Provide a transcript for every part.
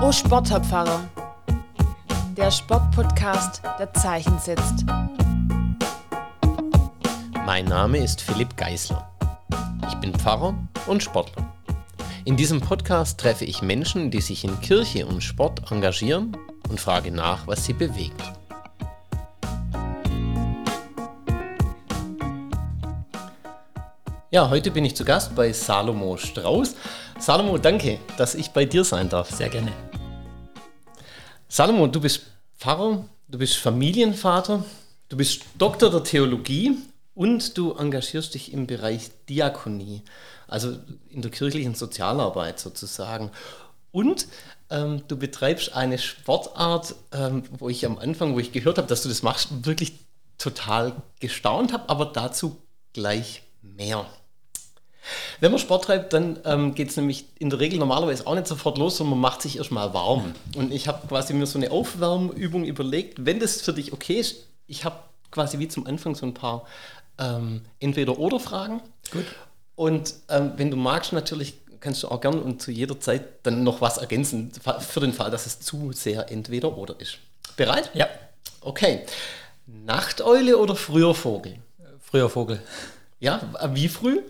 Oh Sportlerpfarrer, der Sportpodcast, der Zeichen setzt. Mein Name ist Philipp Geisler. Ich bin Pfarrer und Sportler. In diesem Podcast treffe ich Menschen, die sich in Kirche und Sport engagieren und frage nach, was sie bewegt. Ja, heute bin ich zu Gast bei Salomo Strauß. Salomo, danke, dass ich bei dir sein darf. Sehr gerne. Salomo, du bist Pfarrer, du bist Familienvater, du bist Doktor der Theologie und du engagierst dich im Bereich Diakonie, also in der kirchlichen Sozialarbeit sozusagen. Und ähm, du betreibst eine Sportart, ähm, wo ich am Anfang, wo ich gehört habe, dass du das machst, wirklich total gestaunt habe, aber dazu gleich mehr. Wenn man Sport treibt, dann ähm, geht es nämlich in der Regel normalerweise auch nicht sofort los, sondern man macht sich erstmal warm. Und ich habe quasi mir so eine Aufwärmübung überlegt, wenn das für dich okay ist. Ich habe quasi wie zum Anfang so ein paar ähm, Entweder-Oder-Fragen. Gut. Und ähm, wenn du magst, natürlich kannst du auch gern und zu jeder Zeit dann noch was ergänzen, für den Fall, dass es zu sehr Entweder-Oder ist. Bereit? Ja. Okay. Nachteule oder früher Vogel? Früher Vogel. Ja, wie früh?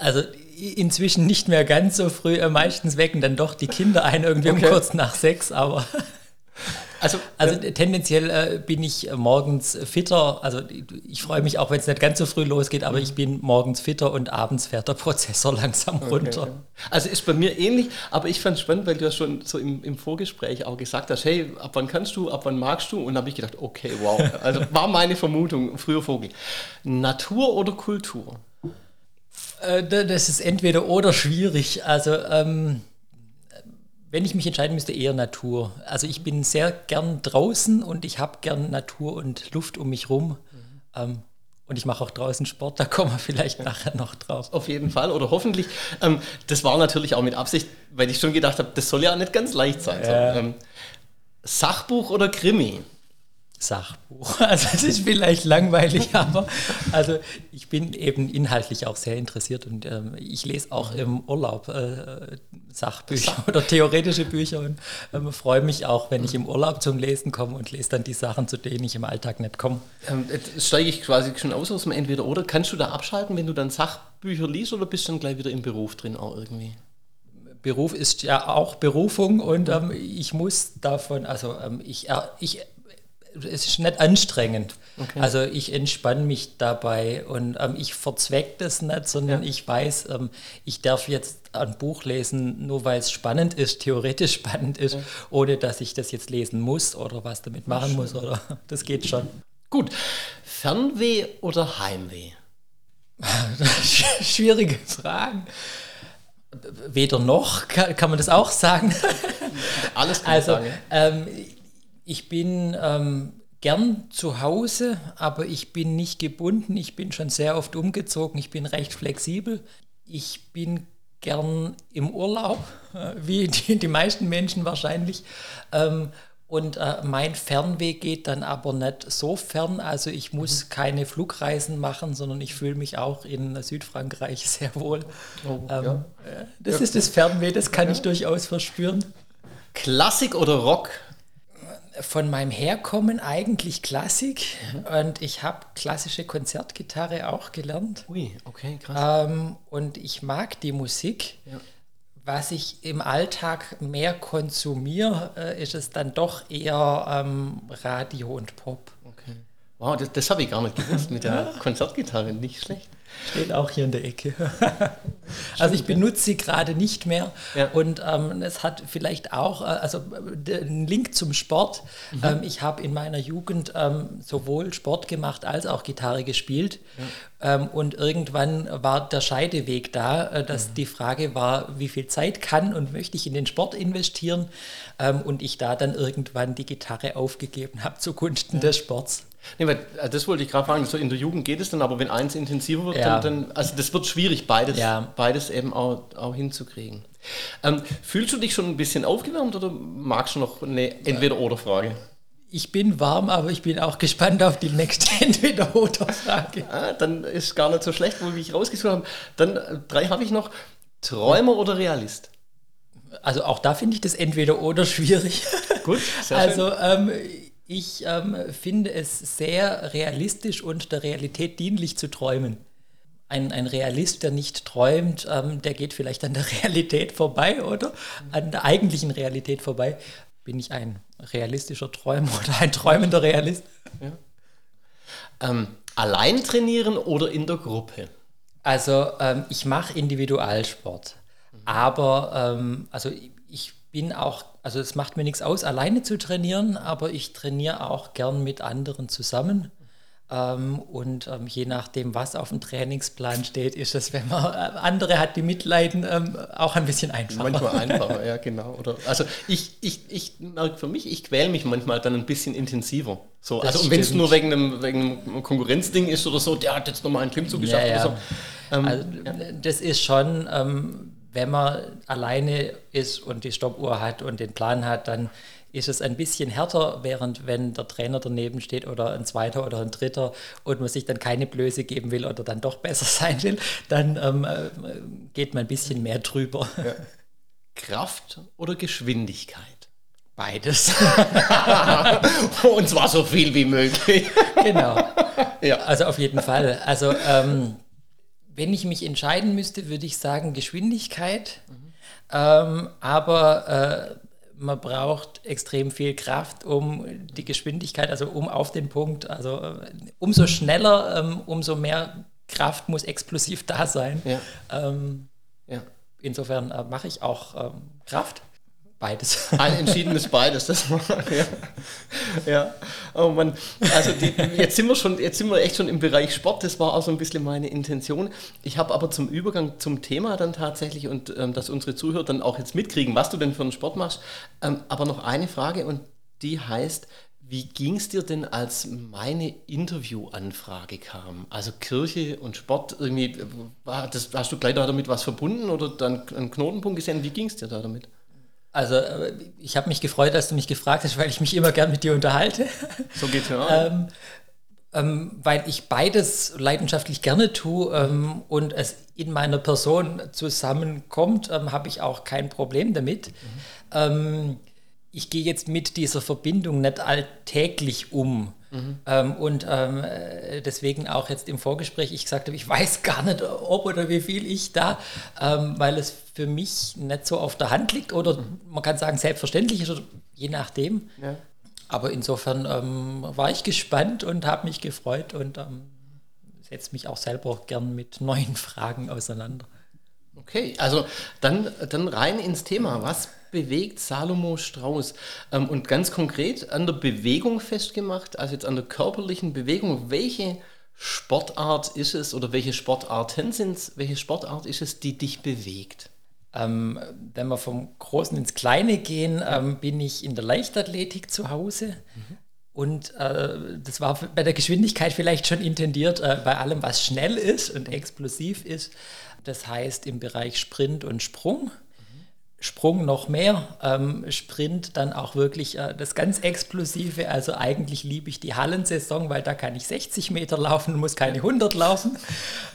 Also inzwischen nicht mehr ganz so früh. Äh, meistens wecken dann doch die Kinder ein, irgendwie okay. um kurz nach sechs, aber. Also, also tendenziell äh, bin ich morgens fitter. Also ich freue mich auch, wenn es nicht ganz so früh losgeht, aber ich bin morgens fitter und abends fährt der Prozessor langsam runter. Okay. Also ist bei mir ähnlich, aber ich fand es spannend, weil du ja schon so im, im, Vorgespräch auch gesagt hast, hey, ab wann kannst du, ab wann magst du? Und da habe ich gedacht, okay, wow. Also war meine Vermutung, früher Vogel. Natur oder Kultur? Äh, das ist entweder oder schwierig. Also ähm, wenn ich mich entscheiden müsste, eher Natur. Also ich bin sehr gern draußen und ich habe gern Natur und Luft um mich rum. Mhm. Ähm, und ich mache auch draußen Sport, da kommen wir vielleicht nachher noch drauf. Auf jeden Fall oder hoffentlich. Ähm, das war natürlich auch mit Absicht, weil ich schon gedacht habe, das soll ja nicht ganz leicht sein. Äh. So, ähm, Sachbuch oder Krimi? Sachbuch. Also es ist vielleicht langweilig, aber also ich bin eben inhaltlich auch sehr interessiert und ähm, ich lese auch im Urlaub äh, Sachbücher Sach oder theoretische Bücher und ähm, freue mich auch, wenn ich im Urlaub zum Lesen komme und lese dann die Sachen, zu denen ich im Alltag nicht komme. Ähm, jetzt steige ich quasi schon aus aus dem Entweder-Oder. Kannst du da abschalten, wenn du dann Sachbücher liest oder bist du dann gleich wieder im Beruf drin auch irgendwie? Beruf ist ja auch Berufung und ähm, ich muss davon, also ähm, ich, äh, ich es ist nicht anstrengend. Okay. Also ich entspanne mich dabei und ähm, ich verzweck das nicht, sondern ja. ich weiß, ähm, ich darf jetzt ein Buch lesen, nur weil es spannend ist, theoretisch spannend ist, ja. ohne dass ich das jetzt lesen muss oder was damit machen muss. Oder das geht schon. Gut. Fernweh oder Heimweh? Schwierige Fragen. Weder noch, kann, kann man das auch sagen. Alles kann also, sagen. Ähm, ich bin ähm, gern zu Hause, aber ich bin nicht gebunden. Ich bin schon sehr oft umgezogen. Ich bin recht flexibel. Ich bin gern im Urlaub, wie die, die, meisten Menschen wahrscheinlich. Ähm, und äh, mein Fernweg geht dann aber nicht so fern. Also ich muss mhm. keine Flugreisen machen, sondern ich fühle mich auch in Südfrankreich sehr wohl. Oh, ähm, ja. Äh, das ja. ist das Fernweh, das kann ja. ich durchaus verspüren. Klassik oder Rock? Von meinem Herkommen eigentlich Klassik mhm. und ich habe klassische Konzertgitarre auch gelernt. Ui, okay, krass. Ähm, und ich mag die Musik. Ja. Was ich im Alltag mehr konsumiere, äh, ist es dann doch eher ähm, Radio und Pop. Okay. Wow, das, das habe ich gar nicht gewusst mit der Konzertgitarre, nicht schlecht. Steht auch hier in der Ecke. also ich benutze sie gerade nicht mehr ja. und ähm, es hat vielleicht auch, äh, also ein Link zum Sport. Mhm. Ähm, ich habe in meiner Jugend ähm, sowohl Sport gemacht als auch Gitarre gespielt ja. Ähm, und irgendwann war der Scheideweg da, äh, dass mhm. die Frage war, wie viel Zeit kann und möchte ich in den Sport investieren ähm, und ich da dann irgendwann die Gitarre aufgegeben habe zugunsten ja. des Sports. Nee, weil, äh, das wollte ich gerade fragen. So in der Jugend geht es dann, aber wenn eins intensiver wird, ja. dann, dann, also das wird schwierig, beides, ja. beides eben auch, auch hinzukriegen. Ähm, fühlst du dich schon ein bisschen aufgewärmt oder magst du noch eine Entweder-Oder-Frage? Ich bin warm, aber ich bin auch gespannt auf die nächste Entweder-Oder-Frage. Ah, dann ist gar nicht so schlecht, wo wir ich rausgesucht haben. Dann äh, drei habe ich noch. Träumer oder Realist? Also auch da finde ich das entweder oder schwierig. Gut, sehr also ähm, ich ähm, finde es sehr realistisch und der Realität dienlich zu träumen. Ein, ein Realist, der nicht träumt, ähm, der geht vielleicht an der Realität vorbei oder an der eigentlichen Realität vorbei. Bin ich ein realistischer Träumer oder ein träumender Realist? Ja. Ähm, allein trainieren oder in der Gruppe? Also ähm, ich mache Individualsport, mhm. aber ähm, also ich bin auch, also es macht mir nichts aus, alleine zu trainieren, aber ich trainiere auch gern mit anderen zusammen. Ähm, und ähm, je nachdem, was auf dem Trainingsplan steht, ist es, wenn man äh, andere hat, die mitleiden, ähm, auch ein bisschen einfacher. Manchmal einfacher, ja, genau. Oder, also ich, ich, ich merke für mich, ich quäle mich manchmal dann ein bisschen intensiver. So, also wenn es nur wegen einem, wegen einem Konkurrenzding ist oder so, der hat jetzt nochmal einen Klimmzug geschafft ja, ja. oder so. Ähm, also, ja. Das ist schon, ähm, wenn man alleine ist und die Stoppuhr hat und den Plan hat, dann ist es ein bisschen härter, während wenn der Trainer daneben steht oder ein zweiter oder ein dritter und man sich dann keine Blöße geben will oder dann doch besser sein will, dann ähm, äh, geht man ein bisschen mehr drüber. Ja. Kraft oder Geschwindigkeit? Beides. und zwar so viel wie möglich. genau. Ja. Also auf jeden Fall. Also ähm, wenn ich mich entscheiden müsste, würde ich sagen Geschwindigkeit. Mhm. Ähm, aber äh, man braucht extrem viel Kraft, um die Geschwindigkeit, also um auf den Punkt, also äh, umso schneller, ähm, umso mehr Kraft muss explosiv da sein. Ja. Ähm, ja. Insofern äh, mache ich auch ähm, Kraft. Beides. Ein entschiedenes Beides, das ja. ja. Oh Mann. Also die, jetzt sind wir schon, jetzt sind wir echt schon im Bereich Sport, das war auch so ein bisschen meine Intention. Ich habe aber zum Übergang zum Thema dann tatsächlich und ähm, dass unsere Zuhörer dann auch jetzt mitkriegen, was du denn für einen Sport machst, ähm, aber noch eine Frage und die heißt, wie ging es dir denn, als meine Interviewanfrage kam? Also Kirche und Sport, irgendwie, war das, hast du gleich damit was verbunden oder dann einen Knotenpunkt gesehen? Wie ging es dir da damit? Also äh, ich habe mich gefreut, dass du mich gefragt hast, weil ich mich immer gern mit dir unterhalte. So geht's ja. ähm, ähm, weil ich beides leidenschaftlich gerne tue ähm, und es in meiner Person zusammenkommt, ähm, habe ich auch kein Problem damit. Mhm. ich gehe jetzt mit dieser Verbindung nicht alltäglich um. Mhm. Ähm, und ähm, deswegen auch jetzt im Vorgespräch, ich gesagt habe, ich weiß gar nicht, ob oder wie viel ich da, ähm, weil es für mich nicht so auf der Hand liegt oder mhm. man kann sagen selbstverständlich ist, oder je nachdem. Ja. Aber insofern ähm, war ich gespannt und habe mich gefreut und ähm, setze mich auch selber gern mit neuen Fragen auseinander. Okay, also dann, dann rein ins Thema. Was bewegt Salomo Strauß? Ähm, und ganz konkret an der Bewegung festgemacht, also jetzt an der körperlichen Bewegung. Welche Sportart ist es oder welche Sportarten sind es? Welche Sportart ist es, die dich bewegt? Ähm, wenn wir vom Großen ins Kleine gehen, ähm, bin ich in der Leichtathletik zu Hause. Mhm. Und äh, das war bei der Geschwindigkeit vielleicht schon intendiert, äh, bei allem, was schnell ist und explosiv ist. Das heißt im Bereich Sprint und Sprung. Sprung noch mehr, ähm, Sprint dann auch wirklich äh, das ganz Explosive. Also eigentlich liebe ich die Hallensaison, weil da kann ich 60 Meter laufen und muss keine 100 laufen.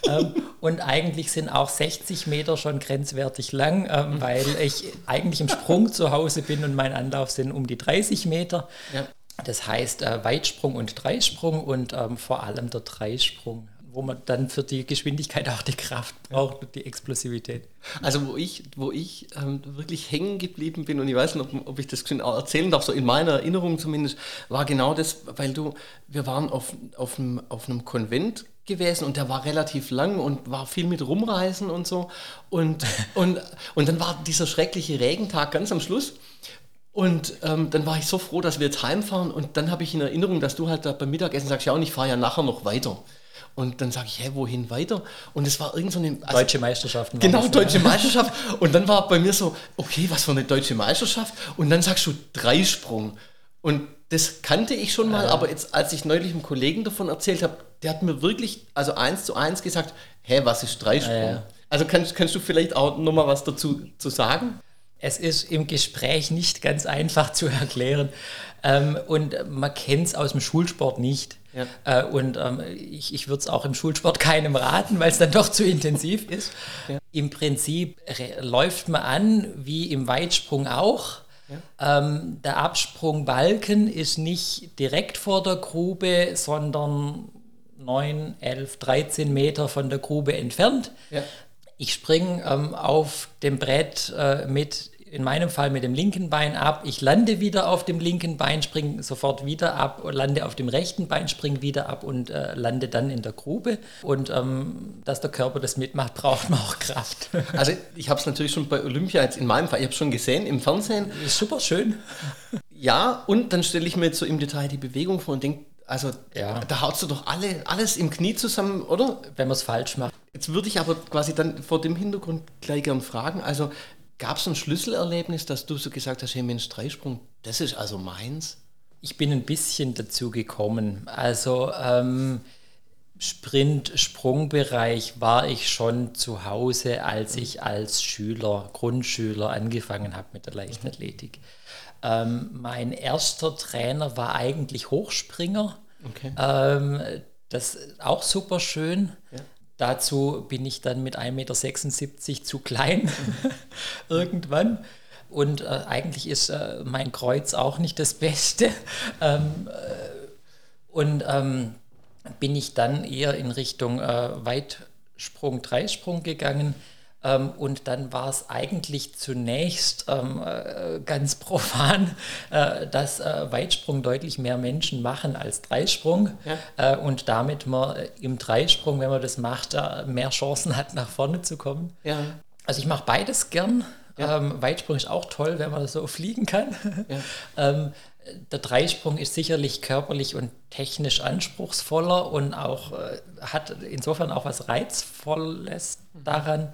ähm, und eigentlich sind auch 60 Meter schon grenzwertig lang, ähm, weil ich eigentlich im Sprung zu Hause bin und mein Anlauf sind um die 30 Meter. Ja. Das heißt äh, Weitsprung und Dreisprung und ähm, vor allem der Dreisprung wo man dann für die Geschwindigkeit auch die Kraft braucht und die Explosivität. Also wo ich, wo ich ähm, wirklich hängen geblieben bin und ich weiß nicht, ob, ob ich das erzählen darf, so in meiner Erinnerung zumindest, war genau das, weil du, wir waren auf, auf, einem, auf einem Konvent gewesen und der war relativ lang und war viel mit rumreisen und so. Und, und, und dann war dieser schreckliche Regentag ganz am Schluss. Und ähm, dann war ich so froh, dass wir jetzt heimfahren. Und dann habe ich in Erinnerung, dass du halt da beim Mittagessen sagst, ja, und ich fahre ja nachher noch weiter. Und dann sage ich, hä, wohin weiter? Und es war irgend so eine... Also, deutsche Meisterschaften. Genau, das, deutsche Meisterschaft. Und dann war bei mir so, okay, was für eine deutsche Meisterschaft? Und dann sagst du Dreisprung. Und das kannte ich schon mal, ja. aber jetzt, als ich neulich einem Kollegen davon erzählt habe, der hat mir wirklich, also eins zu eins gesagt, hä, was ist Dreisprung? Ja, ja. Also kannst, kannst du vielleicht auch nochmal was dazu zu sagen? Es ist im Gespräch nicht ganz einfach zu erklären. Ähm, und man kennt es aus dem Schulsport nicht. Ja. Äh, und ähm, ich, ich würde es auch im Schulsport keinem raten, weil es dann doch zu intensiv ist. Ja. Im Prinzip läuft man an, wie im Weitsprung auch. Ja. Ähm, der Absprungbalken ist nicht direkt vor der Grube, sondern 9, 11, 13 Meter von der Grube entfernt. Ich springe ähm, auf dem Brett äh, mit, in meinem Fall mit dem linken Bein ab. Ich lande wieder auf dem linken Bein, springe sofort wieder ab, lande auf dem rechten Bein, springe wieder ab und äh, lande dann in der Grube. Und ähm, dass der Körper das mitmacht, braucht man auch Kraft. Also ich habe es natürlich schon bei Olympia jetzt in meinem Fall, ich habe es schon gesehen im Fernsehen. Ist super schön. Ja, und dann stelle ich mir jetzt so im Detail die Bewegung vor und denke, also ja. da haust du doch alle, alles im Knie zusammen, oder? Wenn man es falsch macht. Jetzt würde ich aber quasi dann vor dem Hintergrund gleich gern fragen, also gab es ein Schlüsselerlebnis, dass du so gesagt hast, hey Mensch, Dreisprung, das ist also meins? Ich bin ein bisschen dazu gekommen. Also ähm, Sprint-Sprungbereich war ich schon zu Hause, als ich als Schüler, Grundschüler angefangen habe mit der Leichtathletik. Ähm, mein erster Trainer war eigentlich Hochspringer. Okay. Ähm, das ist auch super schön. Ja. Dazu bin ich dann mit 1,76 Meter zu klein irgendwann. Und äh, eigentlich ist äh, mein Kreuz auch nicht das Beste. Ähm, äh, und ähm, bin ich dann eher in Richtung äh, Weitsprung, Dreisprung gegangen ähm, und dann war es eigentlich zunächst ähm, äh, ganz profan, äh, dass äh, Weitsprung deutlich mehr Menschen machen als Dreisprung ja. Äh, und damit man äh, im Dreisprung, wenn man das macht, äh, mehr Chancen hat, nach vorne zu kommen. Ja. Also ich mache beides gern. Ja. Ähm, Weitsprung ist auch toll, wenn man so fliegen kann. Ähm, der Dreisprung ist sicherlich körperlich und technisch anspruchsvoller und auch äh, hat insofern auch was Reizvolles mhm. daran.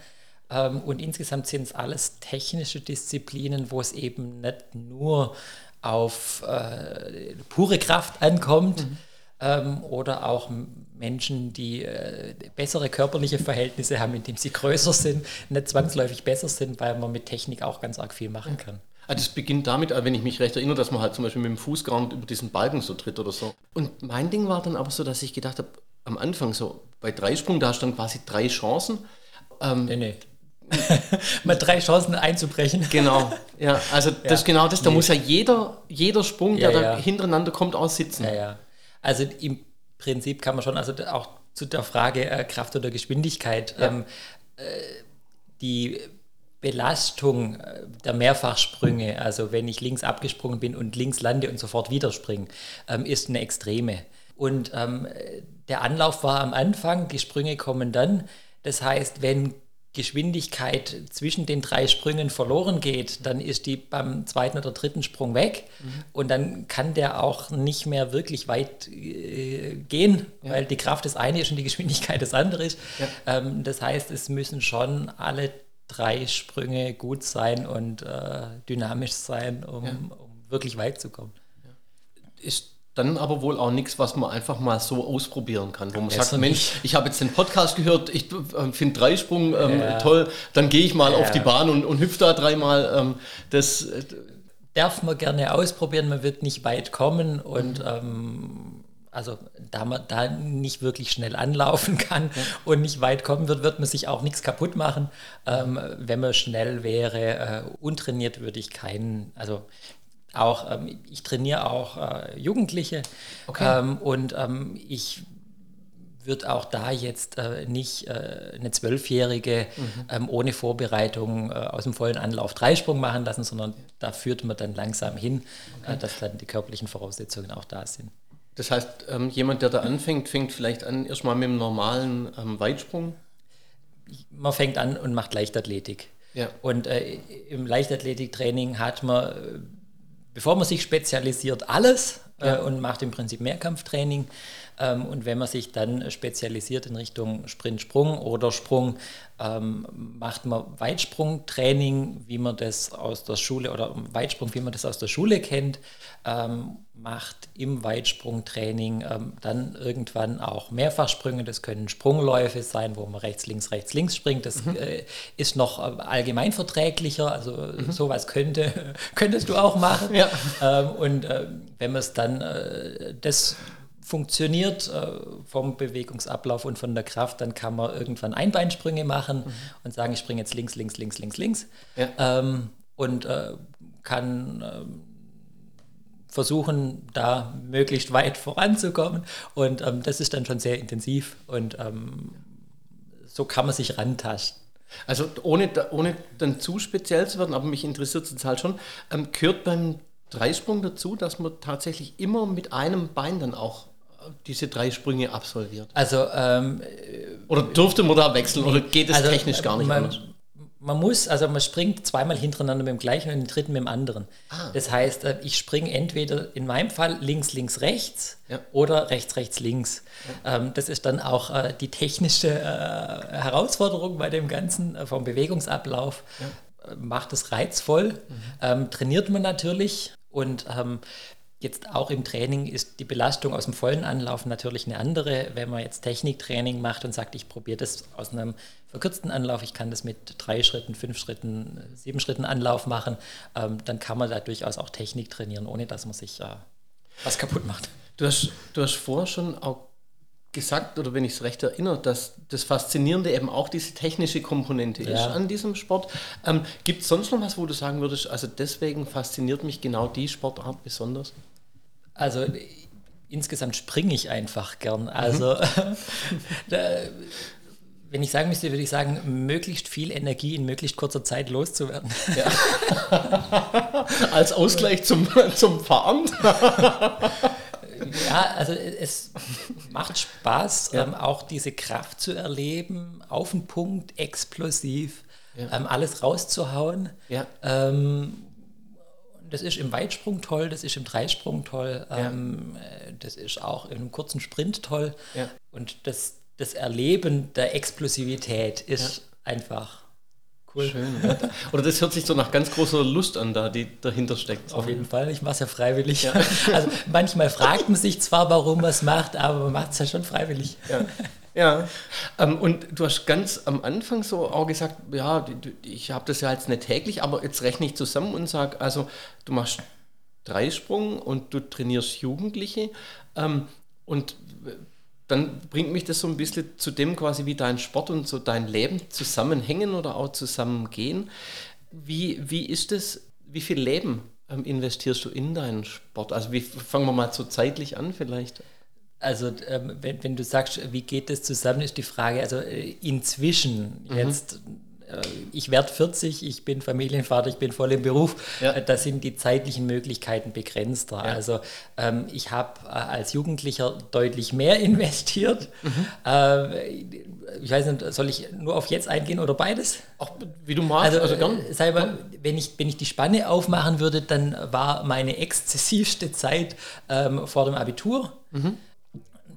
Ähm, und insgesamt sind es alles technische Disziplinen, wo es eben nicht nur auf äh, pure Kraft ankommt mhm. ähm, oder auch Menschen, die äh, bessere körperliche Verhältnisse haben, indem sie größer sind, nicht zwangsläufig besser sind, weil man mit Technik auch ganz arg viel machen kann. Also das beginnt damit, wenn ich mich recht erinnere, dass man halt zum Beispiel mit dem Fuß gar nicht über diesen Balken so tritt oder so. Und mein Ding war dann aber so, dass ich gedacht habe, am Anfang so bei Dreisprung, da hast du dann quasi drei Chancen. Ähm, nee, nee. mal drei Chancen einzubrechen. Genau, ja, also ja. das ist genau das. Da nee. muss ja jeder, jeder Sprung, der ja, da hintereinander kommt, aussitzen. Ja, ja. Also im Prinzip kann man schon, also auch zu der Frage äh, Kraft oder Geschwindigkeit, ähm, äh, die Belastung äh, der Mehrfachsprünge, also wenn ich links abgesprungen bin und links lande und sofort wieder springe, ähm, ist eine extreme. Und ähm, der Anlauf war am Anfang, die Sprünge kommen dann. Das heißt, wenn Geschwindigkeit zwischen den drei Sprüngen verloren geht, dann ist die beim zweiten oder dritten Sprung weg mhm. und dann kann der auch nicht mehr wirklich weit äh, gehen, ja. weil die Kraft des einen ist und die Geschwindigkeit des anderen ist. Ja. Ähm, das heißt, es müssen schon alle drei Sprünge gut sein und äh, dynamisch sein, um, ja. um, wirklich weit zu kommen. Ist dann aber wohl auch nichts, was man einfach mal so ausprobieren kann. Wo man Besser sagt, Mensch, ich habe jetzt den Podcast gehört, ich äh, finde Dreisprung ähm, ja. toll, dann gehe ich mal ja. auf die Bahn und, und hüpfe da dreimal. Ähm, das äh, darf man gerne ausprobieren, man wird nicht weit kommen und mhm. ähm, also da man da nicht wirklich schnell anlaufen kann ja. und nicht weit kommen wird, wird man sich auch nichts kaputt machen. Ähm, wenn man schnell wäre, äh, untrainiert würde ich keinen, also auch, ähm, ich trainiere auch äh, Jugendliche okay. ähm, und ähm, ich würde auch da jetzt äh, nicht äh, eine Zwölfjährige mhm. Ähm, ohne Vorbereitung äh, aus dem vollen Anlauf Dreisprung machen lassen, sondern da führt man dann langsam hin, äh, okay. dass dann die körperlichen Voraussetzungen auch da sind. Das heißt, ähm, jemand, der da anfängt, fängt vielleicht an erstmal mit dem normalen ähm, Weitsprung? Man fängt an und macht Leichtathletik. Ja. Und äh, im Leichtathletiktraining hat man bevor man sich spezialisiert, alles äh, und macht im Prinzip Mehrkampftraining. Ähm, und wenn man sich dann spezialisiert in Richtung Sprint, Sprung oder Sprung, ähm, macht man Weitsprungtraining, wie man das aus der Schule oder Weitsprung, wie man das aus der Schule kennt, ähm, macht im Weitsprungtraining dann irgendwann auch Mehrfachsprünge. Das können Sprungläufe sein, wo man rechts, links, rechts, links springt. Das mhm. äh, ist noch äh, allgemein verträglicher. Also mhm. sowas könnte, könntest du auch machen. Ja. Und äh, wenn man es dann das funktioniert äh, vom Bewegungsablauf und von der Kraft, dann kann man irgendwann Einbeinsprünge machen mhm. und sagen, ich springe jetzt links, links, links, links, links. Ja. Ähm, und äh, kann ähm, versuchen, da möglichst weit voranzukommen. Und ähm, das ist dann schon sehr intensiv und ähm, so kann man sich rantasten. Also ohne, ohne dann zu speziell zu werden, aber mich interessiert es halt schon, ähm, gehört beim Dreisprung dazu, dass man tatsächlich immer mit einem Bein dann auch äh, diese drei Sprünge absolviert? Also ähm, oder durfte man da wechseln oder geht es also, technisch gar nicht man, anders? man muss, also man springt zweimal hintereinander mit dem gleichen und den dritten mit dem anderen. Ah. Das heißt, äh, ich springe entweder in meinem Fall links, links, rechts ja. oder rechts, rechts, links. Ja. Ähm, das ist dann auch äh, die technische äh, Herausforderung bei dem Ganzen vom Bewegungsablauf. Ja. Macht es reizvoll, mhm. ähm, trainiert man natürlich und ähm, Jetzt auch im Training ist die Belastung aus dem vollen Anlauf natürlich eine andere. Wenn man jetzt Techniktraining macht und sagt, ich probiere das aus einem verkürzten Anlauf, ich kann das mit drei Schritten, fünf Schritten, sieben Schritten Anlauf machen, ähm, dann kann man da durchaus auch Technik trainieren, ohne dass man sich äh, was kaputt macht. Du hast, du hast vorher schon auch gesagt, oder wenn ich es recht erinnere, dass das Faszinierende eben auch diese technische Komponente ja. ist an diesem Sport. Ähm, Gibt es sonst noch was, wo du sagen würdest, also deswegen fasziniert mich genau die Sportart besonders? Also insgesamt springe ich einfach gern. Also mhm. da, wenn ich sagen müsste, würde ich sagen, möglichst viel Energie in möglichst kurzer Zeit loszuwerden. Ja. Als Ausgleich zum, zum Fahren. ja, also es macht Spaß, ja. ähm, auch diese Kraft zu erleben, auf den Punkt, explosiv, ja. ähm, alles rauszuhauen. Ja. Ähm, das ist im Weitsprung toll, das ist im Dreisprung toll, ähm, äh, das ist auch in einem kurzen Sprint toll. Und das, das Erleben der Explosivität ist einfach Cool. Schön. Oder das hört sich so nach ganz großer Lust an, da, die dahinter steckt. Auf jeden Fall, ich mache es ja freiwillig. Ja. Also manchmal fragt man sich zwar, warum man es macht, aber man macht es ja schon freiwillig. Ja. Ja, ähm, und du hast ganz am Anfang so auch gesagt, ja, ich habe das ja jetzt nicht täglich, aber jetzt rechne ich zusammen und sage, also du machst Dreisprung und du trainierst Jugendliche ähm, und dann bringt mich das so ein bisschen zu dem quasi, wie dein Sport und so dein Leben zusammenhängen oder auch zusammengehen. Wie, wie ist es, wie viel Leben ähm, investierst du in deinen Sport? Also wie fangen wir mal so zeitlich an vielleicht? Also ähm, wenn, wenn du sagst, wie geht das zusammen, ist die Frage, also äh, inzwischen mhm. jetzt ich werde 40, ich bin Familienvater, ich bin voll im Beruf. Ja. Äh, da sind die zeitlichen Möglichkeiten begrenzter. Ja. Also ähm, ich habe äh, als Jugendlicher deutlich mehr investiert. Mhm. Äh, ich weiß nicht, soll ich nur auf jetzt eingehen oder beides? Auch wie du magst, also, also gern. Sei mal, wenn ich, wenn ich die Spanne aufmachen würde, dann war meine exzessivste Zeit ähm, vor dem Abitur. Mhm.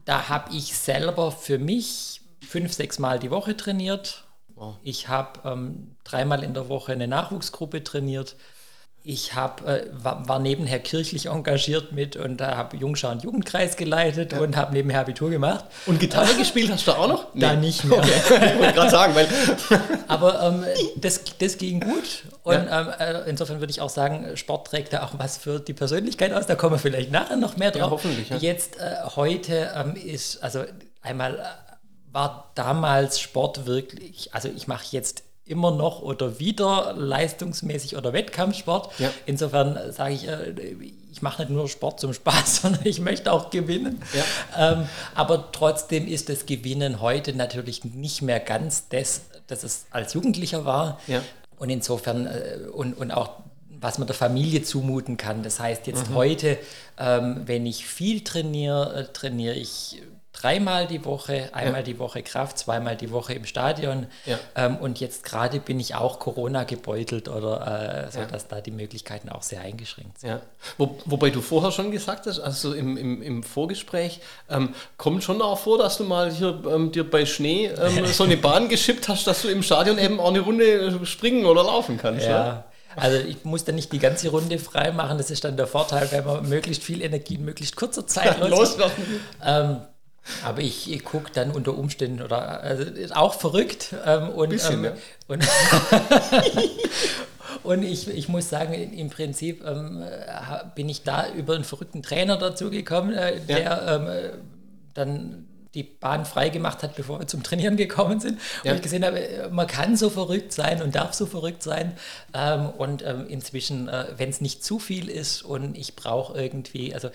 Da habe ich selber für mich fünf, sechs Mal die Woche trainiert Wow. Ich habe ähm, dreimal in der Woche eine Nachwuchsgruppe trainiert. Ich hab, äh, war, war, nebenher kirchlich engagiert mit und da habe Jungschau und Jugendkreis geleitet ja. und habe nebenher Abitur gemacht. Und Gitarre gespielt hast du auch noch? Nee. Da nicht mehr. Okay. ich wollte gerade sagen, weil. Aber ähm, das, das ging gut und ja. ähm, äh, insofern würde ich auch sagen, Sport trägt da auch was für die Persönlichkeit aus. Da kommen wir vielleicht nachher noch mehr drauf. Ja, hoffentlich. Jetzt äh, heute ähm, ist, also einmal äh, war damals Sport wirklich, also ich mache jetzt immer noch oder wieder leistungsmäßig oder Wettkampfsport. Ja. Insofern sage ich, äh, ich mache nicht nur Sport zum Spaß, sondern ich möchte auch gewinnen. Ja. Ähm, aber trotzdem ist das Gewinnen heute natürlich nicht mehr ganz das, das es als Jugendlicher war. Ja. Und insofern äh, und, und auch was man der Familie zumuten kann. Das heißt, jetzt mhm. heute, ähm, wenn ich viel trainiere, äh, trainiere ich dreimal die Woche, einmal ja. die Woche Kraft, zweimal die Woche im Stadion. Ja. Ähm, und jetzt gerade bin ich auch Corona gebeutelt oder äh, so, ja. dass da die Möglichkeiten auch sehr eingeschränkt sind. Wo, wobei du vorher schon gesagt hast, also im, im, im Vorgespräch, ähm, kommt schon auch vor, dass du mal hier ähm, dir bei Schnee ähm, so eine Bahn geschippt hast, dass du im Stadion eben auch eine Runde äh, springen oder laufen kannst. Ja. Ne? Also ich muss dann nicht die ganze Runde frei machen, das ist dann der Vorteil, wenn man möglichst viel Energie in möglichst kurzer Zeit los. Aber ich, ich gucke dann unter Umständen oder also ist auch verrückt ähm, und, Bisschen, ähm, ja. und, Und ich, ich muss sagen, im Prinzip ähm, bin ich da über einen verrückten Trainer dazu gekommen, äh, der ja. ähm, dann die Bahn freigemacht hat, bevor wir zum Trainieren gekommen sind. Ja. Und ich gesehen habe, man kann so verrückt sein und darf so verrückt sein. Ähm, und ähm, inzwischen, äh, wenn es nicht zu viel ist und ich brauche irgendwie, also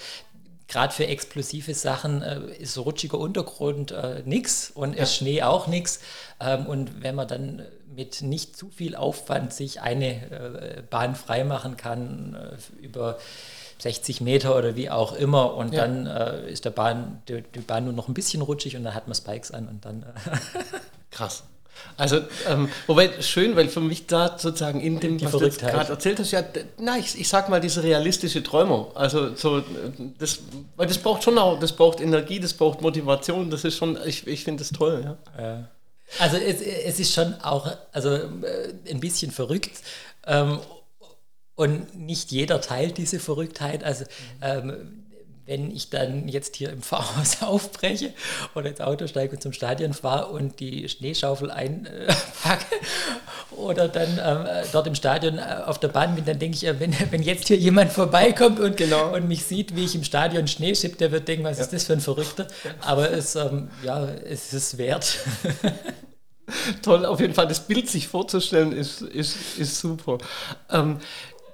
gerade für explosive Sachen äh, ist rutschiger Untergrund äh, nichts und ja. ist Schnee auch nichts. Ähm, und wenn man dann mit nicht zu viel Aufwand sich eine äh, Bahn freimachen kann äh, über 60 Meter oder wie auch immer und ja. dann äh, ist der Bahn, die, die, Bahn nur noch ein bisschen rutschig und dann hat man Spikes an und dann. Äh Krass. Also, ähm, wobei schön, weil für mich da sozusagen in dem, Die was du gerade erzählt hast, ja, na, ich, ich sag mal, diese realistische Träumer. Also, so, das, weil das braucht schon auch, das braucht Energie, das braucht Motivation, das ist schon, ich, ich finde das toll, ja. ja. Also, es, es ist schon auch, also äh, ein bisschen verrückt. Ähm, und nicht jeder teilt diese Verrücktheit. Also, ähm, wenn ich dann jetzt hier im Fahrhaus aufbreche oder ins Auto steige und zum Stadion fahre und die Schneeschaufel einpacke oder dann ähm, dort im Stadion äh, auf der Bahn bin, dann denke ich, wenn, wenn jetzt hier jemand vorbeikommt und, genau. und mich sieht, wie ich im Stadion Schnee schippe, der wird denken, was ja. ist das für ein Verrückter? Aber es, ähm, ja, es ist wert. Toll, auf jeden Fall das Bild sich vorzustellen, ist, ist, ist super. Ähm,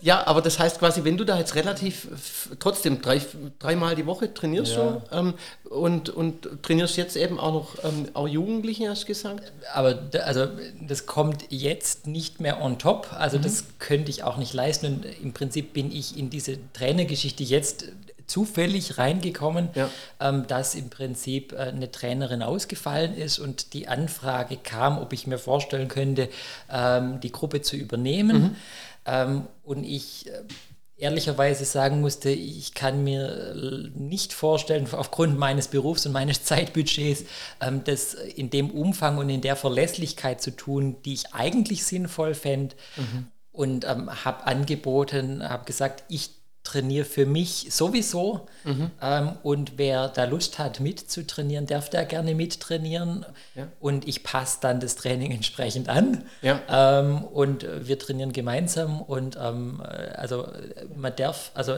ja, aber das heißt quasi, wenn du da jetzt relativ trotzdem drei, dreimal die Woche trainierst ja. du ähm, und, und trainierst jetzt eben auch noch ähm, auch Jugendliche, hast du gesagt? Aber da, also das kommt jetzt nicht mehr on top, also mhm. das könnte ich auch nicht leisten und im Prinzip bin ich in diese Trainergeschichte jetzt zufällig reingekommen, ja. ähm, dass im Prinzip äh, eine Trainerin ausgefallen ist und die Anfrage kam, ob ich mir vorstellen könnte, ähm, die Gruppe zu übernehmen. Mhm. Ähm, und ich äh, ehrlicherweise sagen musste, ich kann mir nicht vorstellen, aufgrund meines Berufs und meines Zeitbudgets, ähm, das in dem Umfang und in der Verlässlichkeit zu tun, die ich eigentlich sinnvoll fände. Mhm. Und ähm, habe angeboten, habe gesagt, ich trainiere für mich sowieso. Mhm. Ähm, und wer da Lust hat, mitzutrainieren, darf da gerne mittrainieren. Ja. Und ich passe dann das Training entsprechend an. Ja. Ähm, und wir trainieren gemeinsam. Und ähm, also man darf, also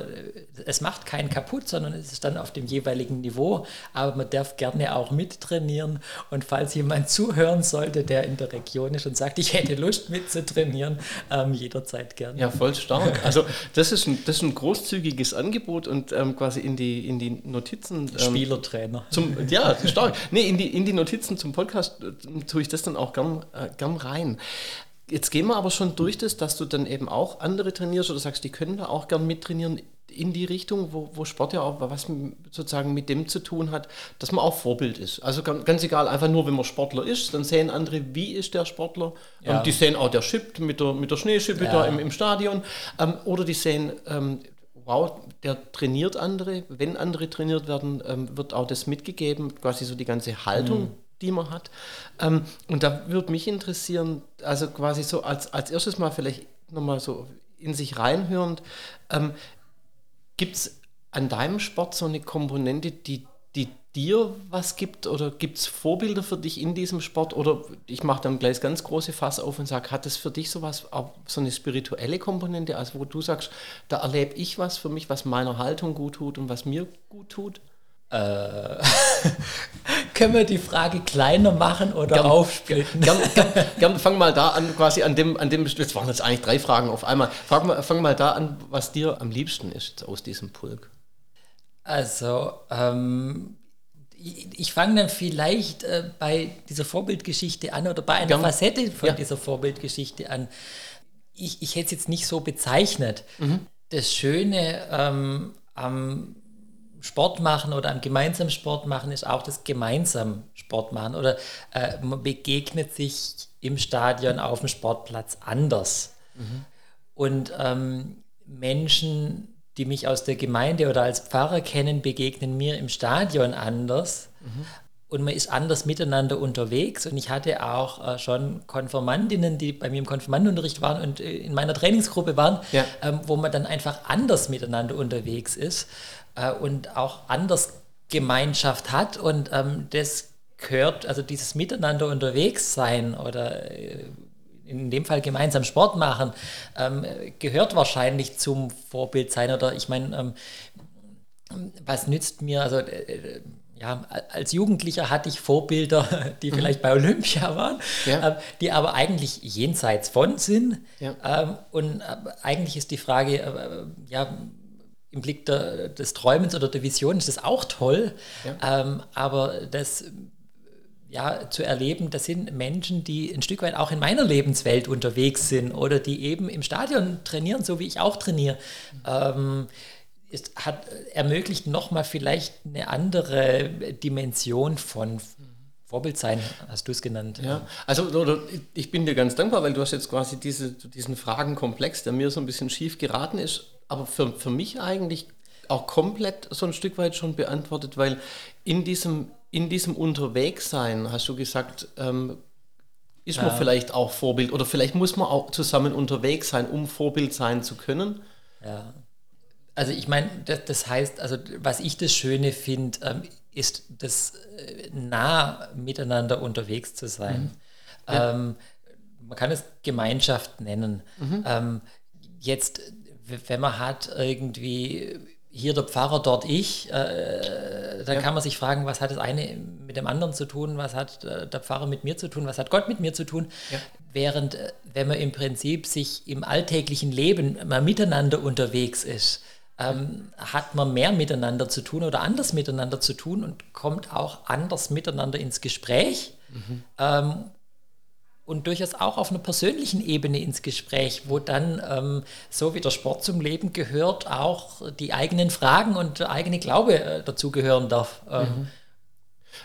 es macht keinen kaputt, sondern es ist dann auf dem jeweiligen Niveau. Aber man darf gerne auch mittrainieren. Und falls jemand zuhören sollte, der in der Region ist und sagt, ich hätte Lust mitzutrainieren, ähm, jederzeit gerne. Ja, voll stark. Also das ist ein, das ist ein großes großzügiges Angebot und ähm, quasi in die, in die Notizen. Ähm, Spielertrainer. Zum, ja, stark. Nee, in die, in die Notizen zum Podcast äh, tue ich das dann auch gern, äh, gern rein. Jetzt gehen wir aber schon durch das, dass du dann eben auch andere trainierst oder sagst, die können da auch gern mittrainieren in die Richtung, wo, wo Sport ja auch was sozusagen mit dem zu tun hat, dass man auch Vorbild ist. Also ganz, ganz egal, einfach nur, wenn man Sportler ist, dann sehen andere, wie ist der Sportler. Ja. Ähm, die sehen auch, der schippt mit der, mit der Schneeschippe ja. da im, im Stadion. Ähm, oder die sehen, ähm, der trainiert andere. Wenn andere trainiert werden, ähm, wird auch das mitgegeben, quasi so die ganze Haltung, mhm. die man hat. Ähm, und da würde mich interessieren, also quasi so als, als erstes mal vielleicht nochmal so in sich reinhörend, ähm, gibt es an deinem Sport so eine Komponente, die, die dir was gibt oder gibt es Vorbilder für dich in diesem Sport oder ich mache dann gleich ganz große Fass auf und sage, hat es für dich sowas, auch so eine spirituelle Komponente, also wo du sagst, da erlebe ich was für mich, was meiner Haltung gut tut und was mir gut tut? Äh, können wir die Frage kleiner machen oder gern, aufsplitten? Gern, gern, gern, fang mal da an, quasi an dem, an dem, jetzt waren jetzt eigentlich drei Fragen auf einmal. Fang mal, fang mal da an, was dir am liebsten ist aus diesem Pulk. Also, ähm, ich fange dann vielleicht äh, bei dieser Vorbildgeschichte an oder bei einer Gern. Facette von ja. dieser Vorbildgeschichte an. Ich, ich hätte es jetzt nicht so bezeichnet. Mhm. Das Schöne ähm, am Sport machen oder am gemeinsamen Sport machen ist auch das gemeinsam Sport machen oder äh, man begegnet sich im Stadion auf dem Sportplatz anders. Mhm. Und ähm, Menschen die mich aus der Gemeinde oder als Pfarrer kennen, begegnen mir im Stadion anders. Mhm. Und man ist anders miteinander unterwegs. Und ich hatte auch äh, schon Konformantinnen, die bei mir im Konfirmandenunterricht waren und äh, in meiner Trainingsgruppe waren, ja. ähm, wo man dann einfach anders miteinander unterwegs ist äh, und auch anders Gemeinschaft hat. Und ähm, das gehört, also dieses Miteinander unterwegs sein oder äh, in dem Fall gemeinsam Sport machen, ähm, gehört wahrscheinlich zum Vorbild sein. Oder ich meine, ähm, was nützt mir, also äh, ja, als Jugendlicher hatte ich Vorbilder, die mhm. vielleicht bei Olympia waren, ja. äh, die aber eigentlich jenseits von sind. Ja. Ähm, und äh, eigentlich ist die Frage, äh, ja, im Blick der, des Träumens oder der Vision ist das auch toll, ja. ähm, aber das ja, zu erleben, das sind Menschen, die ein Stück weit auch in meiner Lebenswelt unterwegs sind oder die eben im Stadion trainieren, so wie ich auch trainiere. Ähm, ist, hat ermöglicht nochmal vielleicht eine andere Dimension von Vorbild sein, hast du es genannt. Ja, also ich bin dir ganz dankbar, weil du hast jetzt quasi diese, diesen Fragenkomplex, der mir so ein bisschen schief geraten ist, aber für, für mich eigentlich auch komplett so ein Stück weit schon beantwortet, weil in diesem, in diesem Unterwegssein, hast du gesagt, ähm, ist man ja. vielleicht auch Vorbild oder vielleicht muss man auch zusammen unterwegs sein, um Vorbild sein zu können. Ja. Also ich meine, das, das, heißt, also was ich das Schöne finde, ähm, ist das äh, nah miteinander unterwegs zu sein. Mhm. Ja. Ähm, man kann es Gemeinschaft nennen. Mhm. Ähm, jetzt, wenn man hat irgendwie hier der Pfarrer, dort ich, äh, dann ja. kann man sich fragen, was hat das eine mit dem anderen zu tun, was hat äh, der Pfarrer mit mir zu tun, was hat Gott mit mir zu tun. Ja. Während, äh, wenn man im Prinzip sich im alltäglichen Leben mal miteinander unterwegs ist, ähm, hat man mehr miteinander zu tun oder anders miteinander zu tun und kommt auch anders miteinander ins Gespräch. Mhm. Ähm, und durchaus auch auf einer persönlichen Ebene ins Gespräch, wo dann, ähm, so wie der Sport zum Leben gehört, auch die eigenen Fragen und der eigene Glaube äh, dazugehören darf. Ähm. Mhm.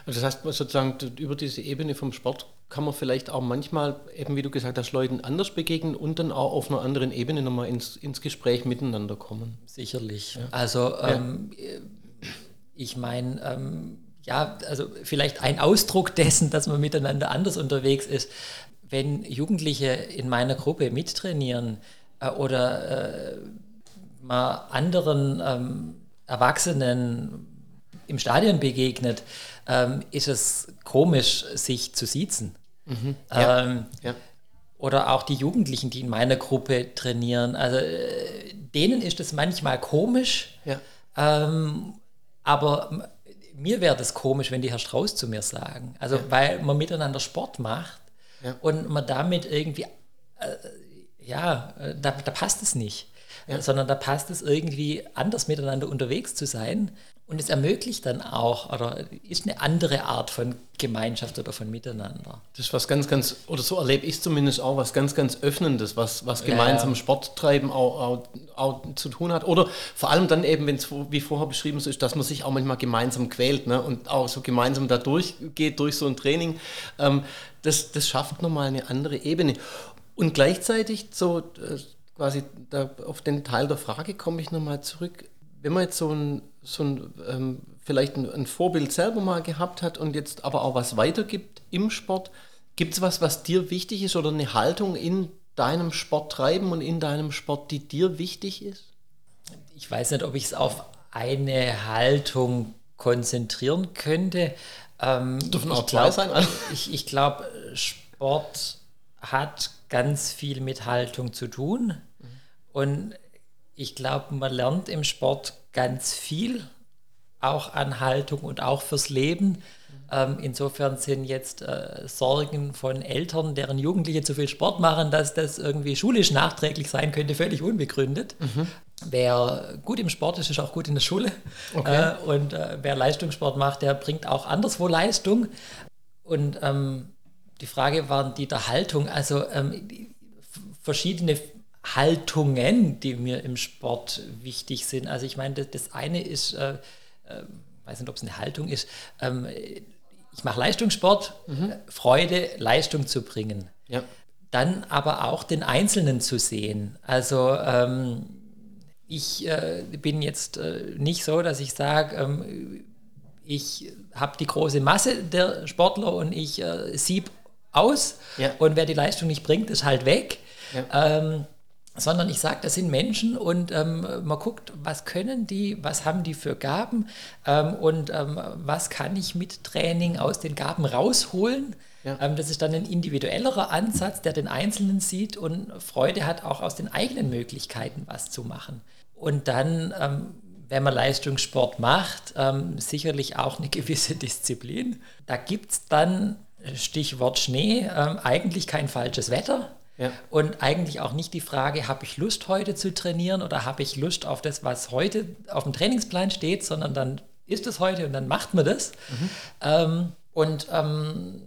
Also das heißt sozusagen über diese Ebene vom Sport kann man vielleicht auch manchmal, eben wie du gesagt hast, Leuten anders begegnen und dann auch auf einer anderen Ebene nochmal ins, ins Gespräch miteinander kommen. Sicherlich. Ja. Also ähm, ja. ich meine, ähm, ja, also vielleicht ein Ausdruck dessen, dass man miteinander anders unterwegs ist, wenn Jugendliche in meiner Gruppe mittrainieren äh, oder äh, mal anderen ähm, Erwachsenen im Stadion begegnet, ähm, ist es komisch, sich zu siezen. Mhm. Ja. Ähm, ja. Oder auch die Jugendlichen, die in meiner Gruppe trainieren. Also äh, denen ist es manchmal komisch, ja. ähm, aber mir wäre das komisch, wenn die Herr Strauß zu mir sagen. Also weil man miteinander Sport macht und man damit irgendwie, äh, ja, äh, da, da passt es nicht. Sondern da passt es irgendwie anders miteinander unterwegs zu sein. Und es ermöglicht dann auch, oder ist eine andere Art von Gemeinschaft oder von Miteinander. Das ist was ganz, ganz, oder so erlebe ich zumindest auch, was ganz, ganz Öffnendes, was, was gemeinsam ja. Sport treiben auch, auch, auch, zu tun hat. Oder vor allem dann eben, wenn es wie vorher beschrieben ist, dass man sich auch manchmal gemeinsam quält ne? und auch so gemeinsam da durchgeht, durch so ein Training. Ähm, das, das schafft nochmal eine andere Ebene. Und gleichzeitig so äh, quasi da, auf den Teil der Frage komme ich nochmal zurück wenn man jetzt so ein, so ein ähm, vielleicht ein, ein, Vorbild selber mal gehabt hat und jetzt aber auch was weitergibt im Sport, gibt es was, was dir wichtig ist oder eine Haltung in deinem Sport treiben und in deinem Sport, die dir wichtig ist? Ich weiß nicht, ob ich es auf eine Haltung konzentrieren könnte. Ähm, Dürfen auch zwei sein? Ich, ich glaube, Sport hat ganz viel mit Haltung zu tun. Und ich glaube, man lernt im Sport ganz viel, auch an Haltung und auch fürs Leben. Ähm, insofern sind jetzt äh, Sorgen von Eltern, deren Jugendliche zu viel Sport machen, dass das irgendwie schulisch nachträglich sein könnte, völlig unbegründet. Mhm. Wer gut im Sport ist, ist auch gut in der Schule. Okay. Äh, und äh, wer Leistungssport macht, der bringt auch anderswo Leistung. Und ähm, die Frage war die der Haltung. Also ähm, verschiedene Haltungen, die mir im Sport wichtig sind. Also ich meine, das, das eine ist, äh, äh, weiß nicht, ob es eine Haltung ist, ähm, ich mache Leistungssport, mhm. Freude, Leistung zu bringen. Ja. Dann aber auch den Einzelnen zu sehen. Also ähm, ich äh, bin jetzt äh, nicht so, dass ich sage, ähm, ich habe die große Masse der Sportler und ich äh, sieb aus ja. und wer die Leistung nicht bringt, ist halt weg. Ja. Ähm, sondern ich sage, das sind Menschen und ähm, man guckt, was können die, was haben die für Gaben ähm, und ähm, was kann ich mit Training aus den Gaben rausholen. Ja. Ähm, das ist dann ein individuellerer Ansatz, der den Einzelnen sieht und Freude hat, auch aus den eigenen Möglichkeiten was zu machen. Und dann, ähm, wenn man Leistungssport macht, ähm, sicherlich auch eine gewisse Disziplin. Da gibt es dann, Stichwort Schnee, eigentlich kein falsches Wetter. Ja. Und eigentlich auch nicht die Frage, habe ich Lust heute zu trainieren oder habe ich Lust auf das, was heute auf dem Trainingsplan steht, sondern dann ist es heute und dann macht man das. Mhm. Ähm, und ähm,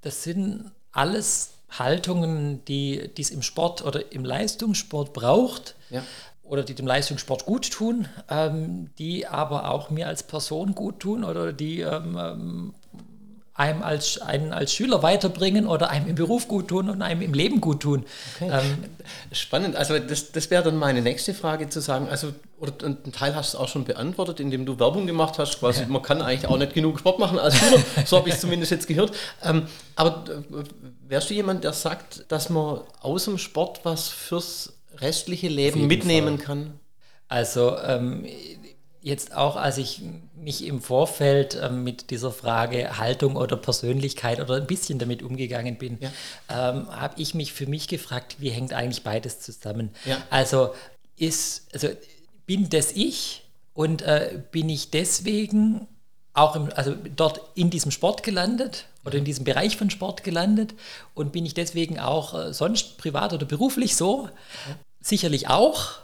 das sind alles Haltungen, die es im Sport oder im Leistungssport braucht. Ja. Oder die dem Leistungssport gut tun, ähm, die aber auch mir als Person gut tun oder die ähm, ähm einem als, einen als Schüler weiterbringen oder einem im Beruf gut tun und einem im Leben gut tun. Okay. Ähm, Spannend. Also das, das wäre dann meine nächste Frage zu sagen, also oder einen Teil hast du auch schon beantwortet, indem du Werbung gemacht hast. Quasi, ja. man kann eigentlich auch nicht genug Sport machen als Schüler, so habe ich es zumindest jetzt gehört. Ähm, aber äh, wärst du jemand, der sagt, dass man aus dem Sport was fürs restliche Leben mitnehmen Fall. kann? Also ähm, jetzt auch, als ich mich im Vorfeld äh, mit dieser Frage Haltung oder Persönlichkeit oder ein bisschen damit umgegangen bin, ja. ähm, habe ich mich für mich gefragt, wie hängt eigentlich beides zusammen? Ja. Also ist, also bin das ich und äh, bin ich deswegen auch im, also dort in diesem Sport gelandet oder in diesem Bereich von Sport gelandet und bin ich deswegen auch äh, sonst privat oder beruflich so? Ja. Sicherlich auch.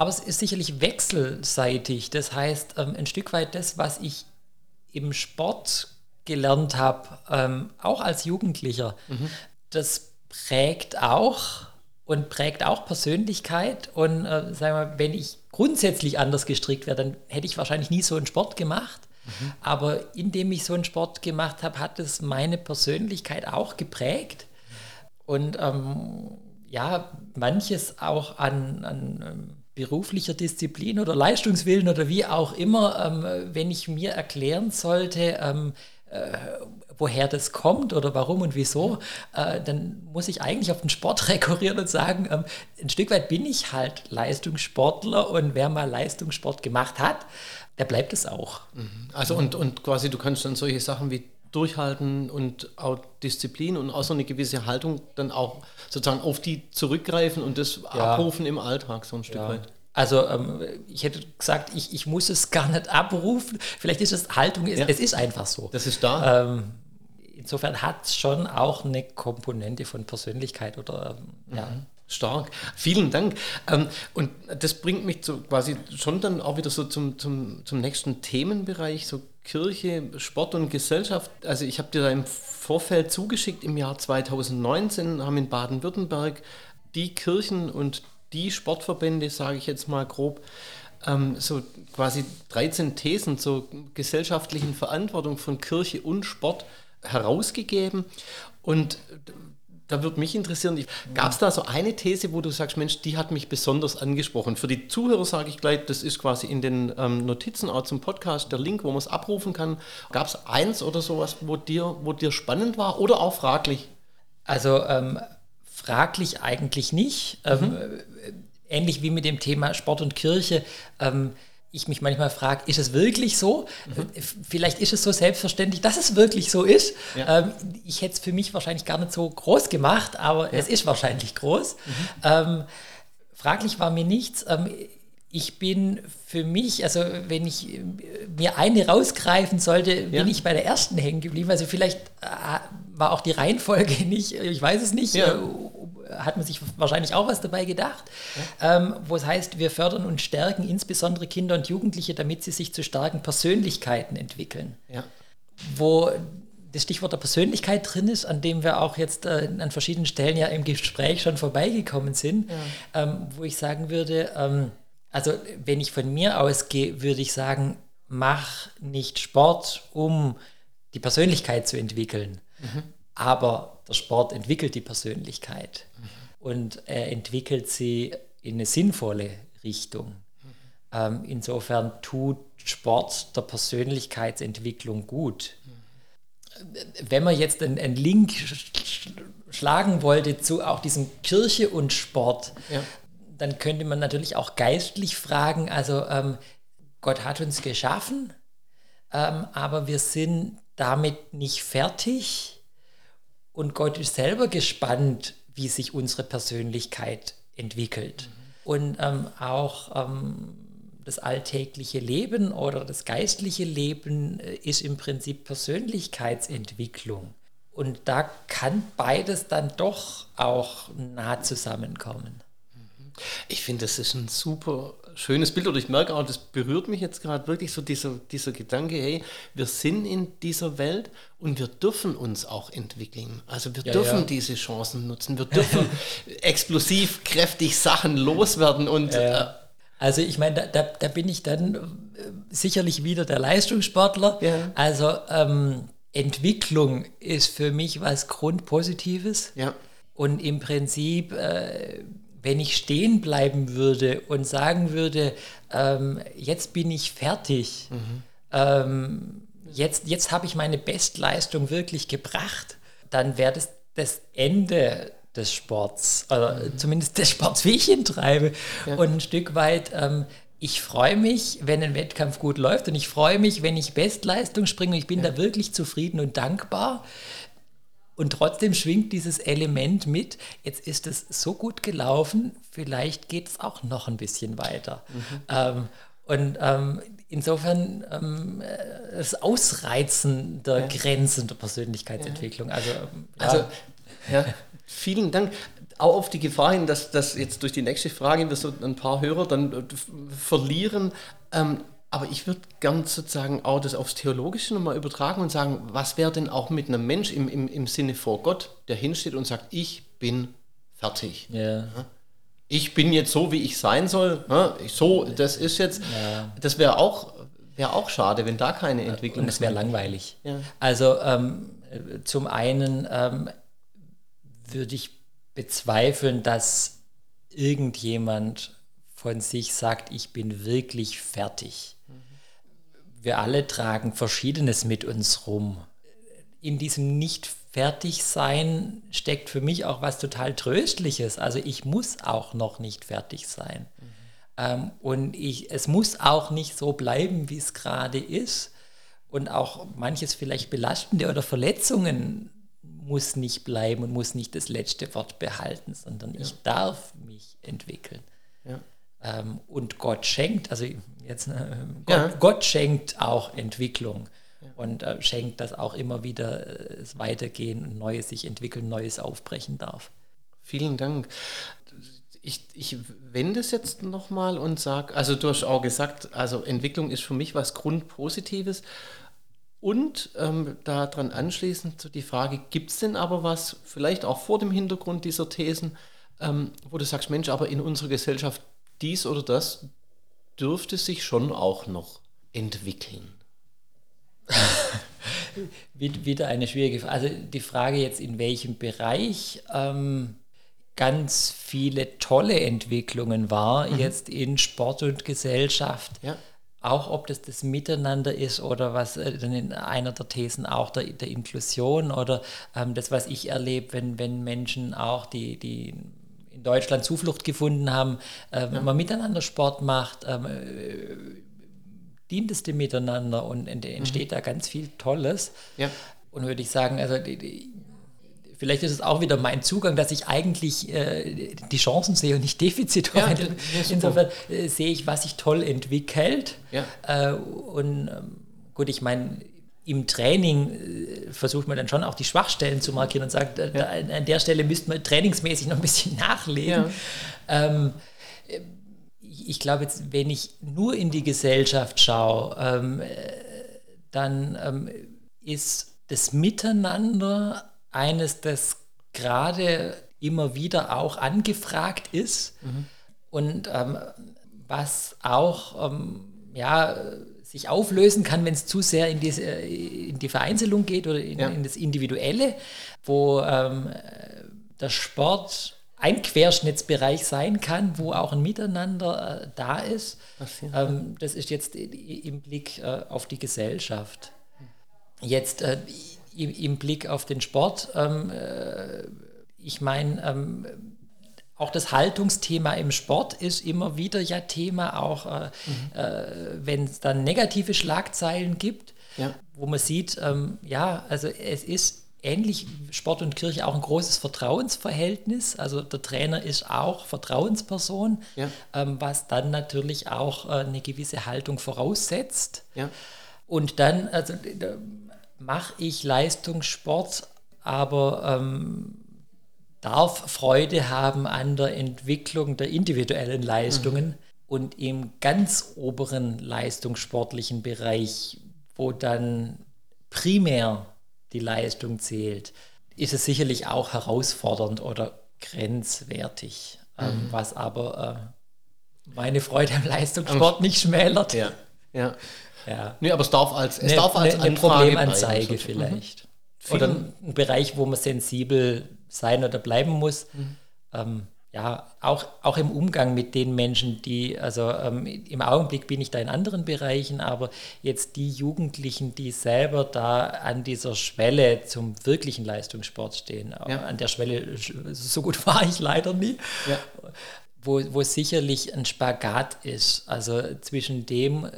Aber es ist sicherlich wechselseitig. Das heißt, ähm, ein Stück weit das, was ich im Sport gelernt habe, ähm, auch als Jugendlicher, mhm. das prägt auch und prägt auch Persönlichkeit. Und äh, sagen wir, wenn ich grundsätzlich anders gestrickt wäre, dann hätte ich wahrscheinlich nie so einen Sport gemacht. Mhm. Aber indem ich so einen Sport gemacht habe, hat es meine Persönlichkeit auch geprägt. Und ähm, ja, manches auch an, an ähm, beruflicher Disziplin oder Leistungswillen oder wie auch immer, ähm, wenn ich mir erklären sollte, ähm, äh, woher das kommt oder warum und wieso, äh, dann muss ich eigentlich auf den Sport rekurrieren und sagen, ähm, ein Stück weit bin ich halt Leistungssportler und wer mal Leistungssport gemacht hat, der bleibt es auch. Mhm. Also und, und quasi du kannst dann solche Sachen wie Durchhalten und auch Disziplin und auch so eine gewisse Haltung dann auch sozusagen auf die zurückgreifen und das ja. abrufen im Alltag so ein Stück ja. weit. Also ähm, ich hätte gesagt, ich, ich muss es gar nicht abrufen. Vielleicht ist es Haltung, es, ja. es ist einfach so. Das ist da. Ähm, insofern hat es schon auch eine Komponente von Persönlichkeit oder ähm, ja. Mhm. Stark. Vielen Dank. Ähm, und das bringt mich zu, quasi schon dann auch wieder so zum, zum, zum nächsten Themenbereich, so Kirche, Sport und Gesellschaft. Also ich habe dir da im Vorfeld zugeschickt, im Jahr 2019 haben in Baden-Württemberg die Kirchen und die Sportverbände, sage ich jetzt mal grob, ähm, so quasi 13 Thesen zur gesellschaftlichen Verantwortung von Kirche und Sport herausgegeben. Und da würde mich interessieren, gab es da so eine These, wo du sagst, Mensch, die hat mich besonders angesprochen? Für die Zuhörer sage ich gleich, das ist quasi in den ähm, Notizen auch zum Podcast der Link, wo man es abrufen kann. Gab es eins oder sowas, wo dir, wo dir spannend war oder auch fraglich? Also ähm, fraglich eigentlich nicht. Ähm, mhm. Ähm, ähnlich wie mit dem Thema Sport und Kirche. Ähm, ich mich manchmal frage, ist es wirklich so? Mhm. Vielleicht ist es so selbstverständlich, dass es wirklich so ist. Ja. Ähm, ich hätte es für mich wahrscheinlich gar nicht so groß gemacht, aber ja. es ist wahrscheinlich groß. Mhm. Ähm, fraglich war mir nichts. Ähm, ich bin für mich, also wenn ich äh, mir eine rausgreifen sollte, bin ja. ich bei der ersten hängen geblieben. Also vielleicht äh, war auch die Reihenfolge nicht, ich weiß es nicht, äh, hat man sich wahrscheinlich auch was dabei gedacht, ja. ähm, wo es heißt, wir fördern und stärken insbesondere Kinder und Jugendliche, damit sie sich zu starken Persönlichkeiten entwickeln. Wo das Stichwort der Persönlichkeit drin ist, an dem wir auch jetzt äh, an verschiedenen Stellen ja im Gespräch schon vorbeigekommen sind, ähm, wo ich sagen würde, ähm, also wenn ich von mir ausgehe, würde ich sagen, mach nicht Sport, um die Persönlichkeit zu entwickeln. Mhm. Aber der Sport entwickelt die Persönlichkeit. Und er entwickelt sie in eine sinnvolle Richtung. Ähm, insofern tut Sport der Persönlichkeitsentwicklung gut. Wenn man jetzt einen, einen Link schlagen wollte zu auch diesem Kirche und Sport, ja dann könnte man natürlich auch geistlich fragen, also ähm, Gott hat uns geschaffen, ähm, aber wir sind damit nicht fertig und Gott ist selber gespannt, wie sich unsere Persönlichkeit entwickelt. Mhm. Und ähm, auch ähm, das alltägliche Leben oder das geistliche Leben äh, ist im Prinzip Persönlichkeitsentwicklung. Und da kann beides dann doch auch nah zusammenkommen. Ich finde, das ist ein super schönes Bild oder ich merke auch, das berührt mich jetzt gerade wirklich so dieser, dieser Gedanke, hey, wir sind in dieser Welt und wir dürfen uns auch entwickeln. Also wir ja, dürfen ja. diese Chancen nutzen, wir dürfen explosiv, kräftig Sachen loswerden und... Ja, äh, also ich meine, da, da, da, bin ich dann äh, sicherlich wieder der Leistungssportler. Also ähm, Entwicklung ist für mich was Grundpositives. Ja. Und im Prinzip, äh, wenn ich stehen bleiben würde und sagen würde, ähm, jetzt bin ich fertig, mhm. ähm, jetzt, jetzt habe ich meine Bestleistung wirklich gebracht, dann wäre das das Ende des Sports, oder mhm. zumindest des Sports, wie ich ihn treibe. Ja. Und ein Stück weit ähm, ich freue mich, wenn ein Wettkampf gut läuft und ich freue mich, wenn ich Bestleistung springe und ich bin ja. da wirklich zufrieden und dankbar. Und trotzdem schwingt dieses Element mit, jetzt ist es so gut gelaufen, vielleicht geht es auch noch ein bisschen weiter. Mhm. Ähm, und ähm, insofern ähm, das Ausreizen der ja. Grenzen der Persönlichkeitsentwicklung. Also, ähm, ja. also ja, vielen Dank auch auf die Gefahr hin, dass, dass jetzt durch die nächste Frage wir so ein paar Hörer dann äh, verlieren. Ähm, aber ich würde gern sozusagen auch das aufs Theologische nochmal übertragen und sagen, was wäre denn auch mit einem Mensch im, im, im Sinne vor Gott, der hinsteht und sagt, ich bin fertig. Yeah. Ich bin jetzt so, wie ich sein soll. So, das ist jetzt, ja. das wäre auch, wär auch schade, wenn da keine Entwicklung ist. Und es wäre langweilig. Ja. Also ähm, zum einen ähm, würde ich bezweifeln, dass irgendjemand von sich sagt, ich bin wirklich fertig. Wir alle tragen Verschiedenes mit uns rum. In diesem Nicht-Fertig-Sein steckt für mich auch was total Tröstliches. Also ich muss auch noch nicht fertig sein. Mhm. Ähm, und ich, es muss auch nicht so bleiben, wie es gerade ist. Und auch manches vielleicht Belastende oder Verletzungen muss nicht bleiben und muss nicht das letzte Wort behalten, sondern ja. ich darf mich entwickeln. Ja. Ähm, und Gott schenkt, also jetzt äh, Gott, ja. Gott, schenkt auch Entwicklung und äh, schenkt, dass auch immer wieder äh, es weitergehen und Neues sich entwickeln, Neues aufbrechen darf. Vielen Dank. Ich, ich wende es jetzt nochmal und sage, also du hast auch gesagt, also Entwicklung ist für mich was Grundpositives. Und ähm, daran anschließend so die Frage, gibt es denn aber was, vielleicht auch vor dem Hintergrund dieser Thesen, ähm, wo du sagst, Mensch, aber in unserer Gesellschaft dies oder das dürfte sich schon auch noch entwickeln? Wieder eine schwierige Frage. Also die Frage jetzt, in welchem Bereich ähm, ganz viele tolle Entwicklungen war, mhm. jetzt in Sport und Gesellschaft. Ja auch ob das das Miteinander ist oder was äh, dann in einer der Thesen auch der, der Inklusion oder ähm, das, was ich erlebe, wenn, wenn Menschen auch, die, die in Deutschland Zuflucht gefunden haben, äh, wenn man miteinander Sport macht, ähm, äh, dient es dem Miteinander und entsteht mhm. da ganz viel Tolles. Ja. Und würde ich sagen, also die, die, vielleicht ist es auch wieder mein Zugang, dass ich eigentlich äh, die Chancen sehe und nicht Defizite. Ja, Insofern äh, sehe ich, was sich toll entwickelt. Ja. Äh, und ähm, gut, ich meine, im Training äh, versucht man dann schon auch die Schwachstellen zu markieren und sagt, äh, ja. da, an der Stelle müsste man trainingsmäßig noch ein bisschen nachlegen. Ähm, ich glaube jetzt, wenn ich nur in die Gesellschaft schaue, ähm, äh, dann ähm, ist das Miteinander eines, das gerade immer wieder auch angefragt ist mhm. und ähm, was auch ähm, ja, sich auflösen kann, wenn es zu sehr in, diese, in die Vereinzelung geht oder in, ja. in das Individuelle, wo ähm, der Sport ein Querschnittsbereich sein kann, wo auch ein Miteinander äh, da ist. Ähm, das ist jetzt im Blick äh, auf die Gesellschaft. Jetzt äh, im, im Blick auf den Sport. Ähm, äh, ich meine, ähm, auch das Haltungsthema im Sport ist immer wieder ja Thema, auch äh, mhm. äh, wenn es dann negative Schlagzeilen gibt, ja. wo man sieht, ähm, ja, also es ist ähnlich Sport und Kirche auch ein großes Vertrauensverhältnis. Also der Trainer ist auch Vertrauensperson, ja. ähm, was dann natürlich auch äh, eine gewisse Haltung voraussetzt. Ja. Und dann also, mache ich Leistungssport, aber ähm, darf Freude haben an der Entwicklung der individuellen Leistungen. Mhm. Und im ganz oberen leistungssportlichen Bereich, wo dann primär die Leistung zählt, ist es sicherlich auch herausfordernd oder grenzwertig, ähm, mhm. ähm, was aber äh, meine Freude am Leistungssport am nicht schmälert. Ja, ja. ja. Nee, aber es darf als, es ne, darf als ne, eine Problemanzeige vielleicht. Mhm. Oder ein Bereich, wo man sensibel sein oder bleiben muss. Mhm. Ähm, ja, auch, auch im Umgang mit den Menschen, die, also ähm, im Augenblick bin ich da in anderen Bereichen, aber jetzt die Jugendlichen, die selber da an dieser Schwelle zum wirklichen Leistungssport stehen, ja. an der Schwelle, so gut war ich leider nie, ja. wo, wo sicherlich ein Spagat ist. Also zwischen dem,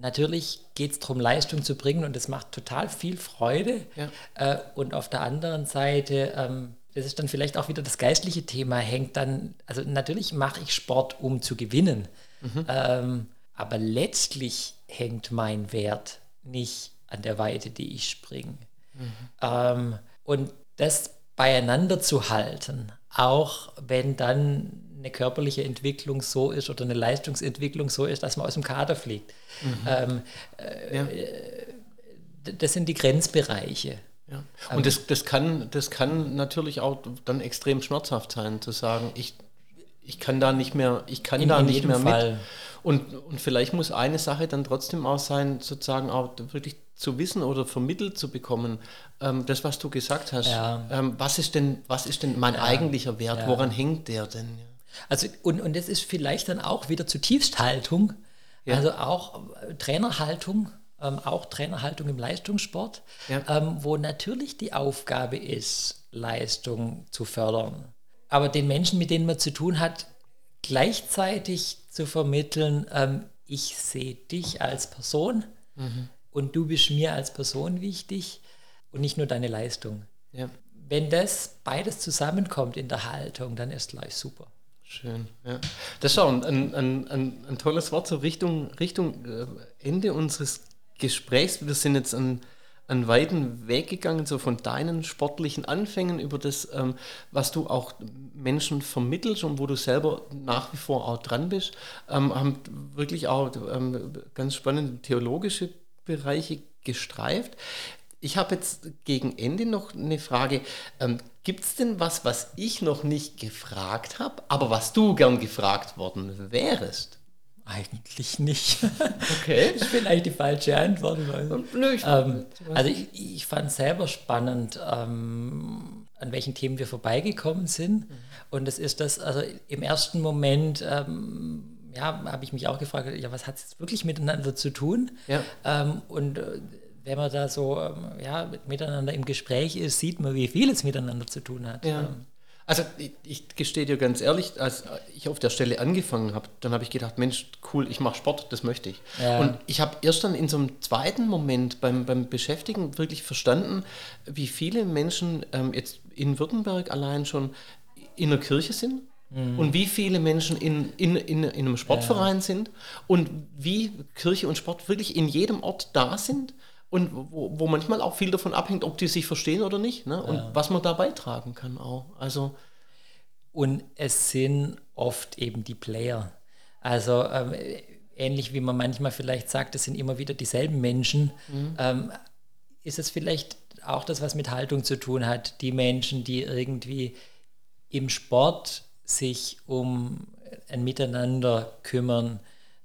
natürlich geht es darum, Leistung zu bringen und es macht total viel Freude. Ja. Äh, und auf der anderen Seite, ähm, das ist dann vielleicht auch wieder das geistliche Thema, hängt dann, also natürlich mache ich Sport, um zu gewinnen, mhm. ähm, aber letztlich hängt mein Wert nicht an der Weite, die ich springe. Mhm. Ähm, und das beieinander zu halten, auch wenn dann eine körperliche Entwicklung so ist oder eine Leistungsentwicklung so ist, dass man aus dem Kader fliegt. Mhm. Ähm, äh, ja. Das sind die Grenzbereiche. Ja. Und das, das, kann, das kann natürlich auch dann extrem schmerzhaft sein, zu sagen, ich, ich kann da nicht mehr, ich kann in, da in nicht mehr Fall. mit. Und, und vielleicht muss eine Sache dann trotzdem auch sein, sozusagen auch wirklich zu wissen oder vermittelt zu bekommen, ähm, das, was du gesagt hast. Ja. Ähm, was, ist denn, was ist denn mein ja. eigentlicher Wert? Woran hängt der denn? Also, und, und das ist vielleicht dann auch wieder zutiefst Haltung, also auch Trainerhaltung ähm, auch Trainerhaltung im Leistungssport, ja. ähm, wo natürlich die Aufgabe ist, Leistung zu fördern. Aber den Menschen, mit denen man zu tun hat, gleichzeitig zu vermitteln, ähm, ich sehe dich als Person mhm. und du bist mir als Person wichtig und nicht nur deine Leistung. Ja. Wenn das beides zusammenkommt in der Haltung, dann ist gleich super. Schön, ja. Das ist auch ein, ein, ein, ein tolles Wort zur Richtung, Richtung äh, Ende unseres Gesprächs. Wir sind jetzt einen, einen weiten Weg gegangen, so von deinen sportlichen Anfängen über das, ähm, was du auch Menschen vermittelst und wo du selber nach wie vor auch dran bist, ähm, haben wirklich auch ähm, ganz spannende theologische Bereiche gestreift. Ich habe jetzt gegen Ende noch eine Frage. Ähm, Gibt es denn was, was ich noch nicht gefragt habe, aber was du gern gefragt worden wärst? Eigentlich nicht. Okay. das ist vielleicht die falsche Antwort. Nö, ich, ähm, also ich, ich fand es selber spannend, ähm, an welchen Themen wir vorbeigekommen sind. Mhm. Und es ist das, also im ersten Moment, ähm, ja, habe ich mich auch gefragt, ja, was hat es wirklich miteinander zu tun? Ja. Ähm, und äh, wenn man da so ähm, ja, miteinander im Gespräch ist, sieht man, wie viel es miteinander zu tun hat. Ja. Also ich, ich gestehe dir ganz ehrlich, als ich auf der Stelle angefangen habe, dann habe ich gedacht, Mensch, cool, ich mache Sport, das möchte ich. Ja. Und ich habe erst dann in so einem zweiten Moment beim, beim Beschäftigen wirklich verstanden, wie viele Menschen ähm, jetzt in Württemberg allein schon in der Kirche sind mhm. und wie viele Menschen in, in, in, in einem Sportverein ja. sind und wie Kirche und Sport wirklich in jedem Ort da sind und wo, wo, manchmal auch viel davon abhängt, ob die sich verstehen oder nicht ne? und ja. was man da beitragen kann auch. Also und es sind oft eben die Player. Also ähm, ähnlich wie man manchmal vielleicht sagt, es sind immer wieder dieselben Menschen, mhm. ähm, ist es vielleicht auch das, was mit Haltung zu tun hat. Die Menschen, die irgendwie im Sport sich um ein Miteinander kümmern,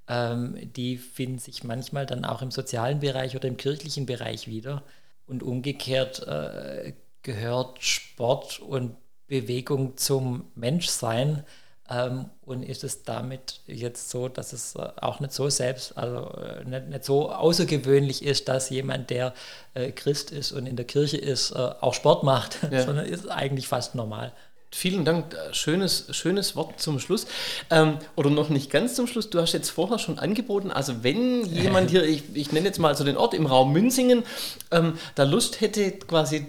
ähm, die finden sich manchmal dann auch im sozialen Bereich oder im kirchlichen Bereich wieder. Und umgekehrt äh, gehört Sport und Bewegung zum Menschsein. Ähm, und ist es damit jetzt so, dass es äh, auch nicht so selbst, also äh, nicht, nicht, so außergewöhnlich ist, dass jemand, der äh, Christ ist und in der Kirche ist, äh, auch Sport macht, ja. sondern ist eigentlich fast normal. Vielen Dank. Schönes, schönes Wort zum Schluss. Ähm, oder noch nicht ganz zum Schluss. Du hast jetzt vorher schon angeboten, also wenn jemand hier, ich, ich nenne jetzt mal so den Ort im Raum Münzingen, ähm, da Lust hätte, quasi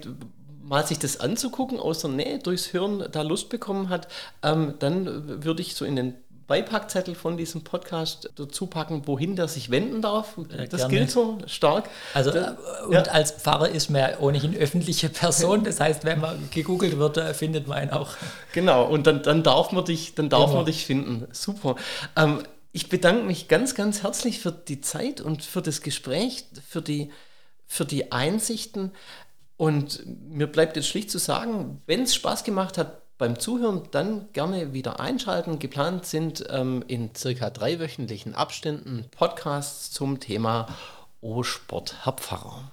mal sich das anzugucken aus der Nähe durchs Hören da Lust bekommen hat, ähm, dann würde ich so in den Beipackzettel von diesem Podcast dazu packen, wohin der sich wenden darf. Das gerne. gilt so stark. Also Da- äh, und ja. als Pfarrer ist man ja ohnehin öffentliche Person. Das heißt, wenn man gegoogelt wird, äh, findet man ihn auch. Genau, und dann, dann darf man dich, dann darf Genau. man dich finden. Super. Ähm, ich bedanke mich ganz, ganz herzlich für die Zeit und für das Gespräch, für die, für die Einsichten. Und mir bleibt jetzt schlicht zu sagen, wenn es Spaß gemacht hat beim Zuhören, dann gerne wieder einschalten. Geplant sind ähm, in circa dreiwöchentlichen Abständen Podcasts zum Thema O Sport Herr Pfarrer.